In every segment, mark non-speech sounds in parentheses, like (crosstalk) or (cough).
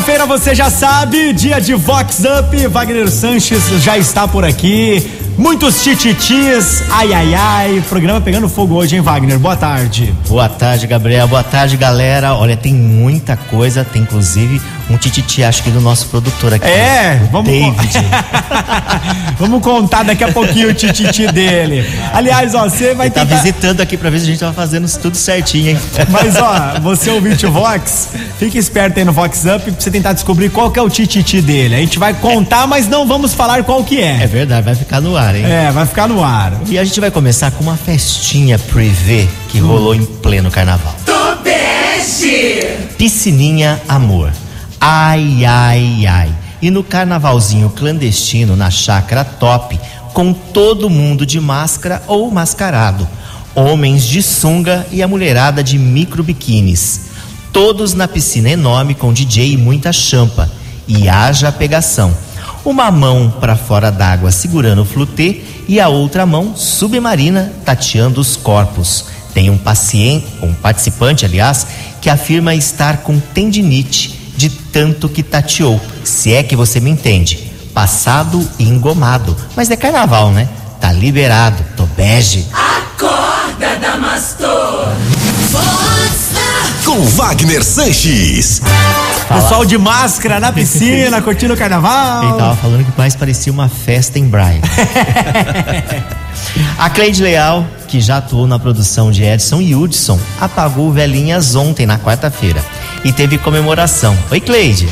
Quinta-feira você já sabe, dia de Vox Up, Wagner Sanches já está por aqui. Muitos tititis, ai ai ai. Programa pegando fogo hoje, hein, Wagner? Boa tarde. Boa tarde, Gabriel. Boa tarde, galera. Olha, tem muita coisa, tem inclusive um tititi, acho que do nosso produtor aqui. É, vamos David. (laughs) vamos contar daqui a pouquinho o tititi dele. Aliás, ó, você vai Ele tá tentar... visitando aqui pra ver se a gente tava fazendo tudo certinho, hein? Mas ó, (laughs) você ouvinte o Vox, fique esperto aí no Vox Up pra você tentar descobrir qual que é o tititi dele. A gente vai contar, mas não vamos falar qual que É é. verdade, vai ficar no ar, hein? É, vai ficar no ar. E a gente vai começar com uma festinha privê que rolou em pleno carnaval. Piscininha Amor. Ai, ai, ai. E no carnavalzinho clandestino na chácara top, com todo mundo de máscara ou mascarado. Homens de sunga e a mulherada de micro biquínis. Todos na piscina enorme com DJ e muita champa. E haja pegação. Uma mão para fora d'água segurando o flutê e a outra mão submarina tateando os corpos. Tem um paciente, um participante, aliás, que afirma estar com tendinite de tanto que tateou. Se é que você me entende. Passado e engomado. Mas é carnaval, né? Tá liberado. Tô bege. Acorda, Damastor. Com Wagner Sanches. Pessoal de máscara na piscina, (laughs) curtindo o carnaval. Ele tava falando que mais parecia uma festa em Brian. (laughs) A Cleide Leal, que já atuou na produção de Edson e Hudson, apagou velhinhas ontem, na quarta-feira. E teve comemoração. Oi, Cleide.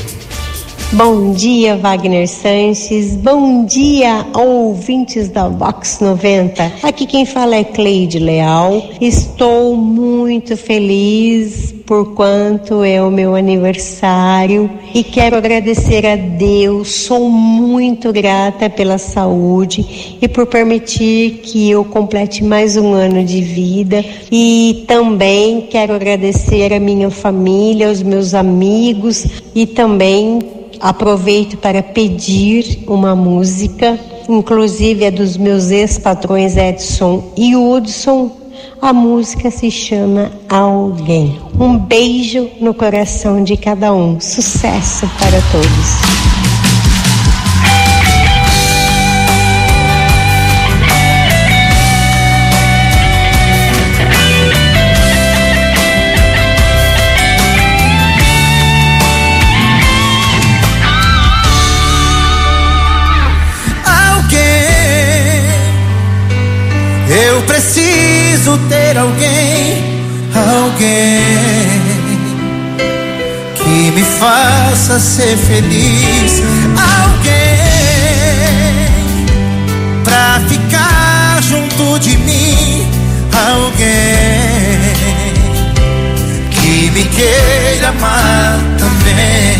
Bom dia, Wagner Sanches. Bom dia, ouvintes da Vox 90. Aqui quem fala é Cleide Leal. Estou muito feliz por quanto é o meu aniversário e quero agradecer a Deus. Sou muito grata pela saúde e por permitir que eu complete mais um ano de vida. E também quero agradecer a minha família, aos meus amigos e também Aproveito para pedir uma música, inclusive é dos meus ex-patrões Edson e Hudson. A música se chama Alguém. Um beijo no coração de cada um. Sucesso para todos. Alguém, alguém que me faça ser feliz, alguém pra ficar junto de mim, alguém que me queira amar também.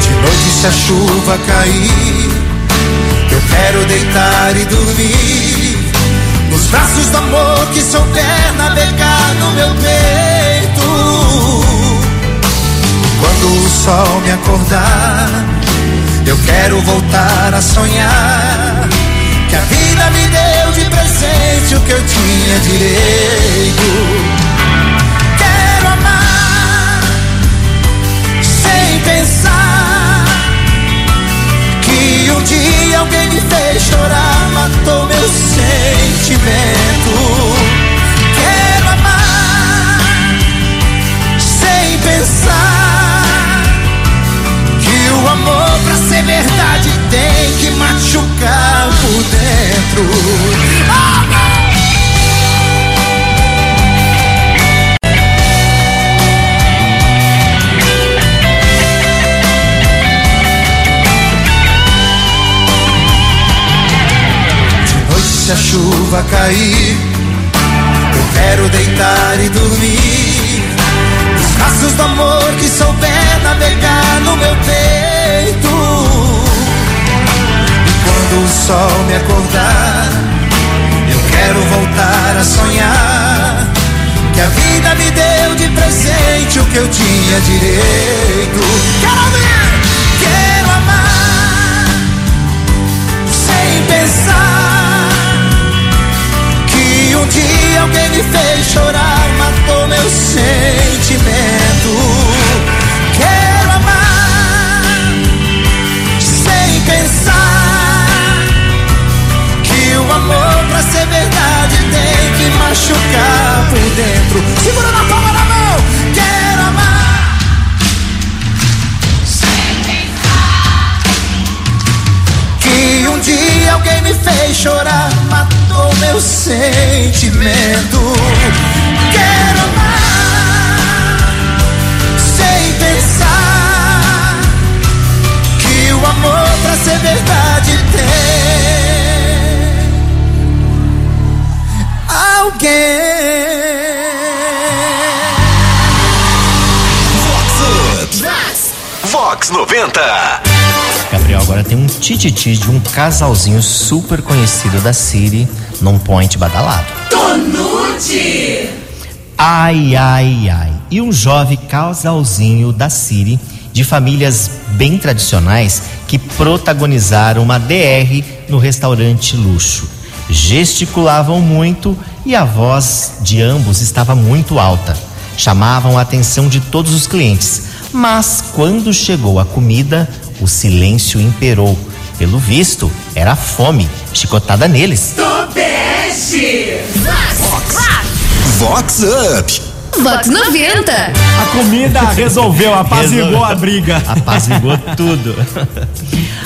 De noite se a chuva cair, eu quero deitar e dormir nos braços do amor que souber navegar no meu peito. Quando o sol me acordar, eu quero voltar a sonhar que a vida me deu de presente o que eu tinha direito. Quero amar sem pensar que um dia alguém me fez chorar, matou meu sentimento. Chuva cair, eu quero deitar e dormir nos braços do amor que souber navegar no meu peito. E quando o sol me acordar, eu quero voltar a sonhar que a vida me deu de presente o que eu tinha direito. Quero ver, alguém me fez chorar, matou meu sentimento. Quero amar sem pensar que o amor pra ser verdade tem que machucar. Vox 90. Gabriel, agora tem um tititi de um casalzinho super conhecido da Siri num point badalado. Tonute! Ai, ai, ai. E um jovem casalzinho da Siri, de famílias bem tradicionais, que protagonizaram uma DR no restaurante luxo. Gesticulavam muito e a voz de ambos estava muito alta. Chamavam a atenção de todos os clientes. Mas quando chegou a comida, o silêncio imperou. Pelo visto, era a fome, chicotada neles. Tobeste! Vox Up. Vox 90. A comida resolveu, apaziguou Resolveu. a briga. Apazigou tudo.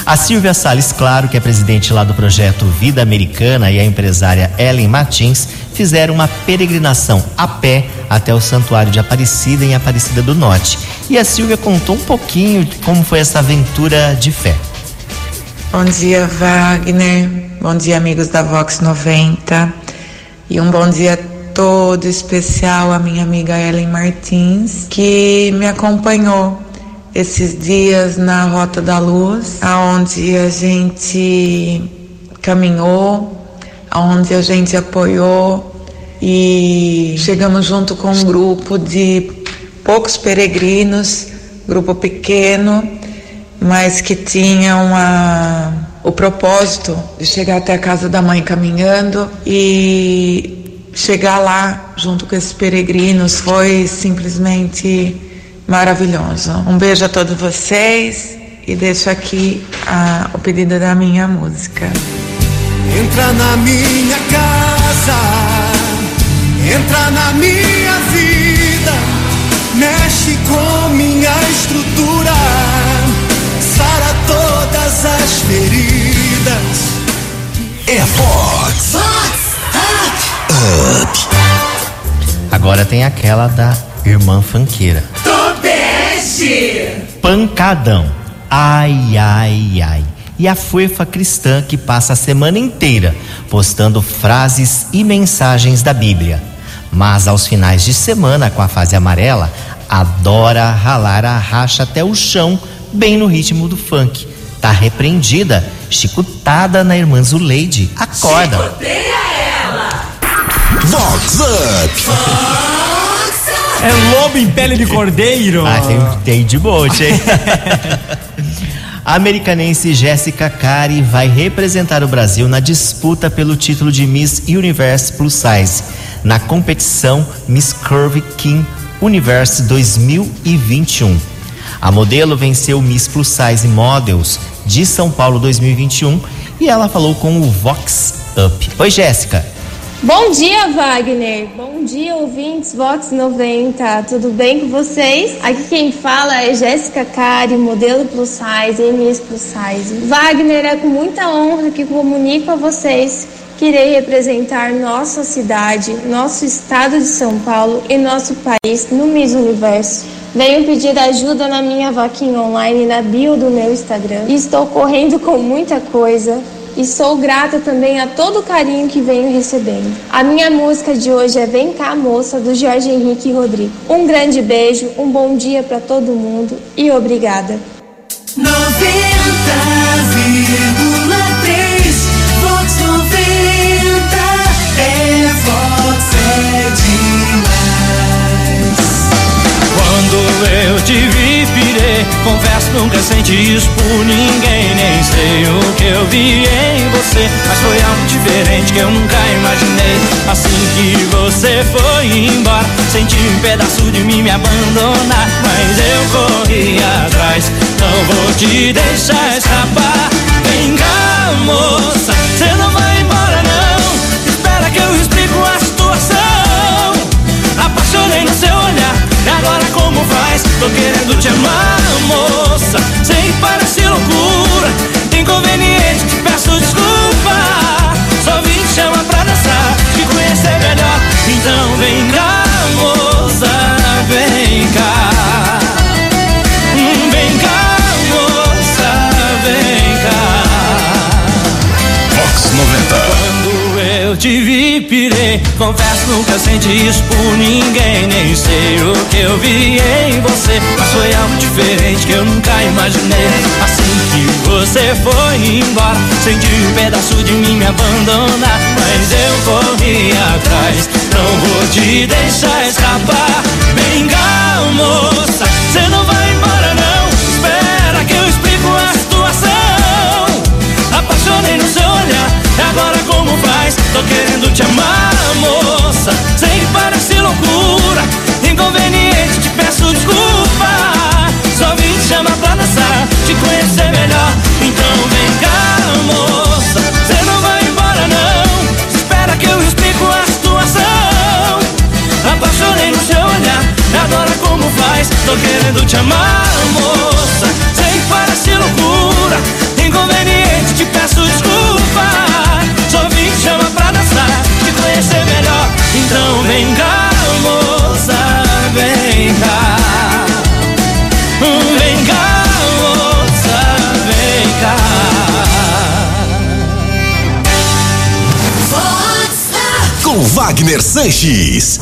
A Silvia Salles, claro, que é presidente lá do projeto Vida Americana, e a empresária Ellen Martins fizeram uma peregrinação a pé até o Santuário de Aparecida, em Aparecida do Norte. E a Silvia contou um pouquinho de como foi essa aventura de fé. Bom dia, Wagner. Bom dia, amigos da Vox 90. E um bom dia todo especial à minha amiga Ellen Martins, que me acompanhou esses dias na Rota da Luz, aonde a gente caminhou, aonde a gente apoiou e chegamos junto com um grupo de poucos peregrinos, grupo pequeno, mas que tinham a, o propósito de chegar até a casa da mãe caminhando e chegar lá junto com esses peregrinos foi simplesmente maravilhoso. Um beijo a todos vocês e deixo aqui a- o pedido da minha música. Entra na minha casa, entra na minha mexe com minha estrutura, sara todas as feridas. É Vox Agora tem aquela da irmã fanqueira. Tobeste! Pancadão. Ai, ai, ai. E a fuefa cristã que passa a semana inteira postando frases e mensagens da Bíblia. Mas aos finais de semana, com a fase amarela, adora ralar a racha até o chão, bem no ritmo do funk. Tá repreendida, chicotada na irmã Zuleide. Acorda. Odeia ela! Vox Up. É lobo em pele de cordeiro. Ah, tem, tem de monte, hein? A (laughs) americanense Jéssica Cari vai representar o Brasil na disputa pelo título de Miss Universe Plus Size, na competição Miss Curve King Universe 2021. A modelo venceu Miss Plus Size Models de São Paulo 2021 e ela falou com o Vox Up. Oi, Jéssica. Bom dia, Wagner. Bom dia, ouvintes Vox 90. Tudo bem com vocês? Aqui quem fala é Jéssica Cari, modelo plus size e Miss Plus Size. Wagner, é com muita honra que comunico a vocês que irei representar nossa cidade, nosso estado de São Paulo e nosso país no Miss Universo. Venho pedir ajuda na minha vaquinha online na bio do meu Instagram. Estou correndo com muita coisa e sou grata também a todo o carinho que venho recebendo. A minha música de hoje é Vem cá, moça, do Jorge Henrique Rodrigo. Um grande beijo, um bom dia para todo mundo e obrigada. 90,3 eu te vi, pirei. Confesso, nunca senti isso por ninguém. Nem sei o que eu vi em você. Mas foi algo diferente que eu nunca imaginei. Assim que você foi embora, senti um pedaço de mim me abandonar. Mas eu corri atrás, não vou te deixar escapar. Vem cá, moça, tô querendo te amar, moça. Sem que parece loucura Inconveniente Confesso, nunca senti isso por ninguém. Nem sei o que eu vi em você. Mas foi algo diferente que eu nunca imaginei. Assim que você foi embora, senti um pedaço de mim me abandonar. Mas eu corri atrás, não vou te deixar escapar. Cá, moça, Wagner Sanches.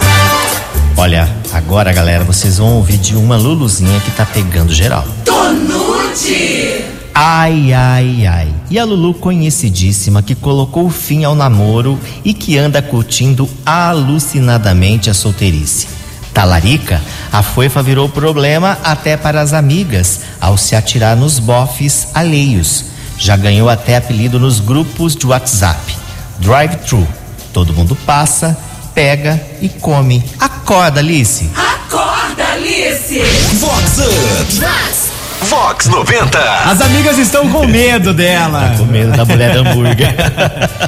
Olha, agora galera, vocês vão ouvir de uma Luluzinha que tá pegando geral. Tonute. Ai, ai, ai. E a Lulu conhecidíssima que colocou fim ao namoro e que anda curtindo alucinadamente a solteirice. Talarica, a foifa virou problema até para as amigas ao se atirar nos bofes alheios. Já ganhou até apelido nos grupos de WhatsApp. Drive-thru. Todo mundo passa, pega e come. Acorda, Alice. Acorda, Alice. Vox Up. Vox 90. As amigas estão com medo dela. Com medo da mulher do hambúrguer.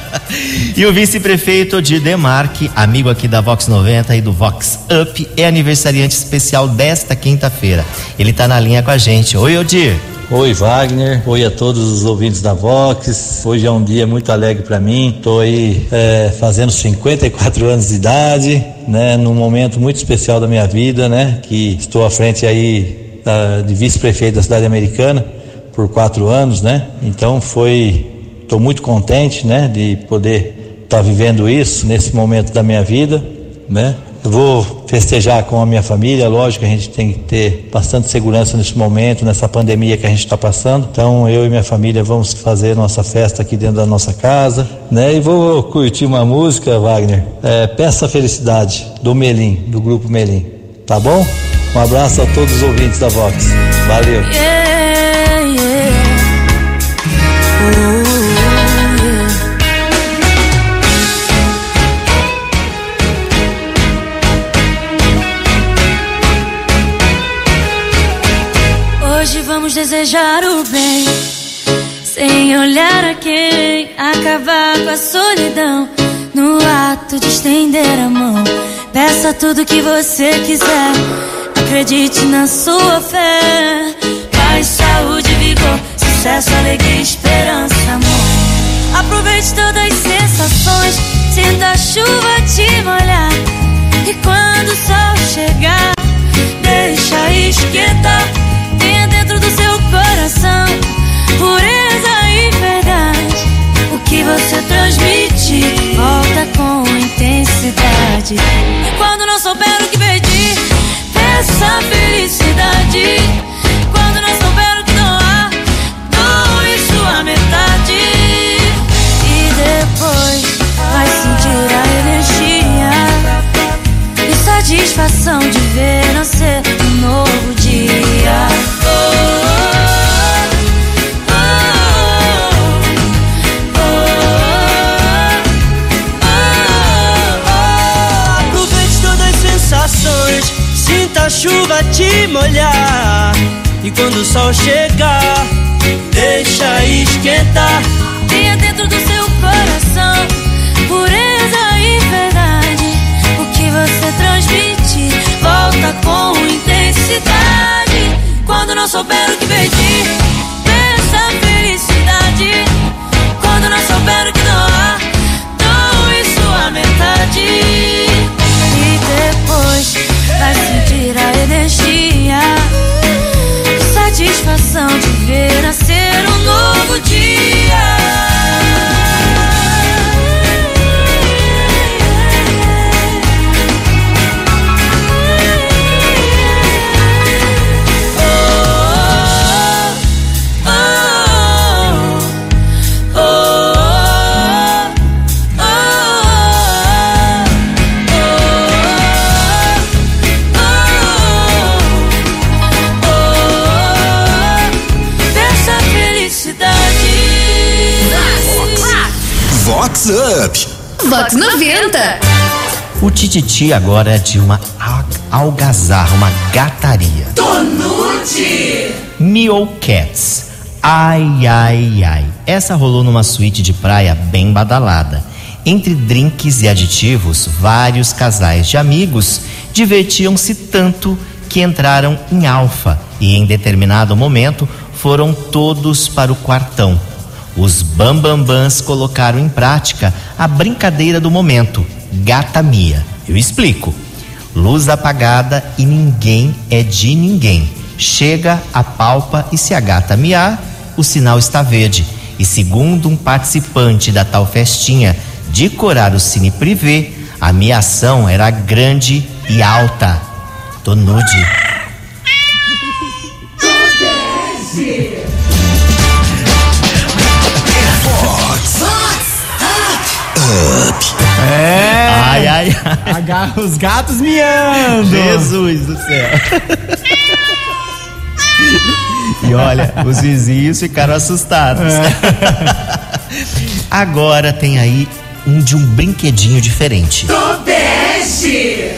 (laughs) e o vice-prefeito de Demarque, amigo aqui da Vox 90 e do Vox Up, é aniversariante especial desta quinta-feira. Ele tá na linha com a gente. Oi, Odir. Oi Wagner, oi a todos os ouvintes da Vox. Hoje é um dia muito alegre para mim. Estou aí é, fazendo 54 anos de idade, né? Num momento muito especial da minha vida, né? Que estou à frente aí da, de vice-prefeito da cidade americana por quatro anos, né? Então foi, estou muito contente, né? De poder estar vivendo isso nesse momento da minha vida, né? Vou festejar com a minha família, lógico, a gente tem que ter bastante segurança nesse momento, nessa pandemia que a gente está passando. Então, eu e minha família vamos fazer nossa festa aqui dentro da nossa casa, né? E vou curtir uma música, Wagner. É, Peça Felicidade, do Melim, do grupo Melim. Tá bom? Um abraço a todos os ouvintes da Vox. Valeu. Yeah, yeah. Vamos desejar o bem, sem olhar a quem, acabar com a solidão. No ato de estender a mão, peça tudo que você quiser. Acredite na sua fé. Paz, saúde, vigor, sucesso, alegria, esperança, amor. Aproveite todas as sensações, sinta a chuva te molhar. E quando o sol chegar, deixa esquentar. Quando não souber o que pedir, peça felicidade. Quando não souber o que doar, doe sua metade. E depois vai sentir a energia e satisfação de ver molhar. E quando o sol chegar, deixa esquentar. Tenha dentro do O tititi agora é de uma al- algazarra, uma gataria. Tonute. Mio Cats. Ai, ai, ai. Essa rolou numa suíte de praia bem badalada. Entre drinks e aditivos, vários casais de amigos divertiam-se tanto que entraram em alfa e, em determinado momento, foram todos para o quartão. Os bambambãs colocaram em prática a brincadeira do momento, gata mia. Eu explico. Luz apagada e ninguém é de ninguém. Chega, apalpa e se a gata miar, o sinal está verde. E segundo um participante da tal festinha de corar o cine privê, a miação era grande e alta. Tô nude. É. Ai, ai, ai. Agarra os gatos miando. Jesus do céu. E olha, os vizinhos ficaram assustados. Agora tem aí um de um brinquedinho diferente. Tobeste.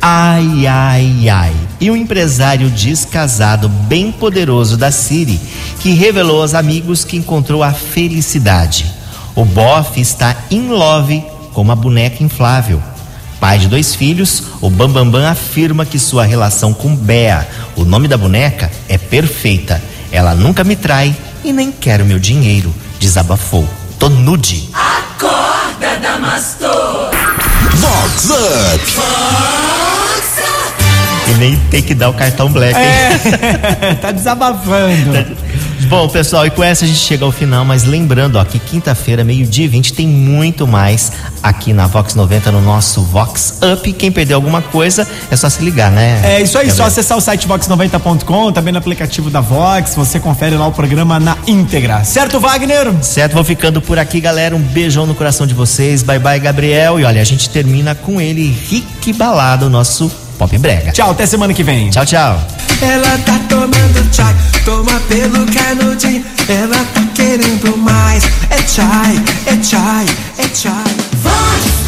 Ai, ai, ai. E um empresário descasado bem poderoso da Siri que revelou aos amigos que encontrou a felicidade. O bofe está in love com uma boneca inflável. Pai de dois filhos, o Bambambam afirma que sua relação com Bea, o nome da boneca, é perfeita. Ela nunca me trai e nem quer o meu dinheiro, desabafou. Tô nude. Acorda, Damastor. Vox Up. E nem tem que dar o cartão black. hein? (laughs) tá desabafando. (laughs) Bom, pessoal, e com essa a gente chega ao final, mas lembrando, ó, que quinta-feira, meio-dia e 20, tem muito mais aqui na Vox 90 no nosso Vox Up. Quem perdeu alguma coisa, é só se ligar, né? É isso aí, só Gabriel? acessar o site vox90.com, também no aplicativo da Vox, você confere lá o programa na íntegra. Certo, Wagner? Certo, vou ficando por aqui, galera. Um beijão no coração de vocês. Bye bye, Gabriel. E olha, a gente termina com ele, Rick Balada, o nosso pop brega. Tchau, até semana que vem. Tchau, tchau. Ela tá tomando chai, toma pelo canudinho. Ela tá querendo mais. É chai, é chai, é chai. Vai!